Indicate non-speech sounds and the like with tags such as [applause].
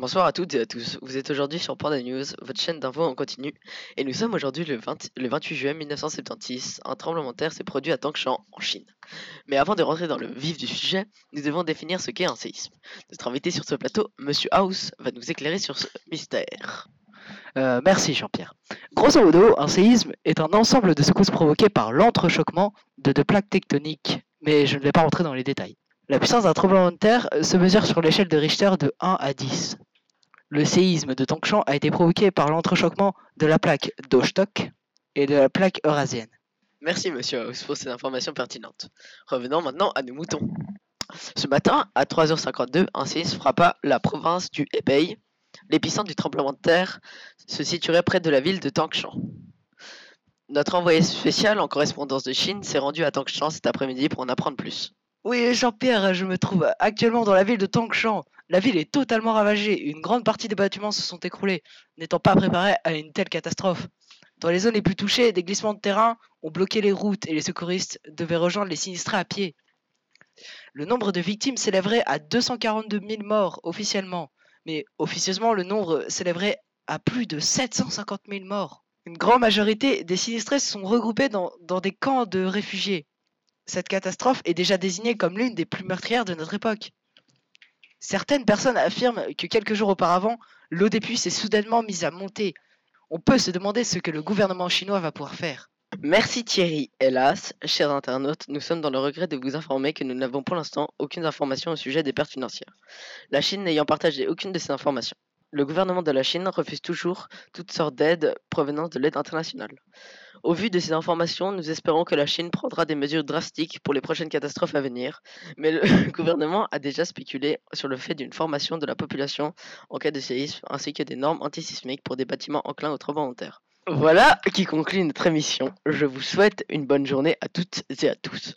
Bonsoir à toutes et à tous. Vous êtes aujourd'hui sur Panda News, votre chaîne d'infos en continu, et nous sommes aujourd'hui le, 20 le 28 juillet 1976. Un tremblement de terre s'est produit à Tangshan, en Chine. Mais avant de rentrer dans le vif du sujet, nous devons définir ce qu'est un séisme. Notre invité sur ce plateau, Monsieur House, va nous éclairer sur ce mystère. Euh, merci Jean-Pierre. Grosso modo, un séisme est un ensemble de secousses provoquées par l'entrechoquement de deux plaques tectoniques, mais je ne vais pas rentrer dans les détails. La puissance d'un tremblement de terre se mesure sur l'échelle de Richter de 1 à 10. Le séisme de Tangshan a été provoqué par l'entrechoquement de la plaque d'Ostok et de la plaque eurasienne. Merci Monsieur House pour ces informations pertinentes. Revenons maintenant à nos moutons. Ce matin, à 3h52, un séisme frappa la province du Hebei. L'épicentre du tremblement de terre se situerait près de la ville de Tangshan. Notre envoyé spécial en correspondance de Chine s'est rendu à Tangshan cet après-midi pour en apprendre plus. Oui, Jean-Pierre, je me trouve actuellement dans la ville de Tangshan. La ville est totalement ravagée. Une grande partie des bâtiments se sont écroulés, n'étant pas préparés à une telle catastrophe. Dans les zones les plus touchées, des glissements de terrain ont bloqué les routes et les secouristes devaient rejoindre les sinistrés à pied. Le nombre de victimes s'élèverait à 242 000 morts officiellement, mais officieusement le nombre s'élèverait à plus de 750 000 morts. Une grande majorité des sinistrés se sont regroupés dans, dans des camps de réfugiés. Cette catastrophe est déjà désignée comme l'une des plus meurtrières de notre époque. Certaines personnes affirment que quelques jours auparavant, l'eau des puits s'est soudainement mise à monter. On peut se demander ce que le gouvernement chinois va pouvoir faire. Merci Thierry. Hélas, chers internautes, nous sommes dans le regret de vous informer que nous n'avons pour l'instant aucune information au sujet des pertes financières. La Chine n'ayant partagé aucune de ces informations. Le gouvernement de la Chine refuse toujours toutes sortes d'aides provenant de l'aide internationale. Au vu de ces informations, nous espérons que la Chine prendra des mesures drastiques pour les prochaines catastrophes à venir, mais le [laughs] gouvernement a déjà spéculé sur le fait d'une formation de la population en cas de séisme, ainsi que des normes antisismiques pour des bâtiments enclins au tremblement de terre. Voilà qui conclut notre émission. Je vous souhaite une bonne journée à toutes et à tous.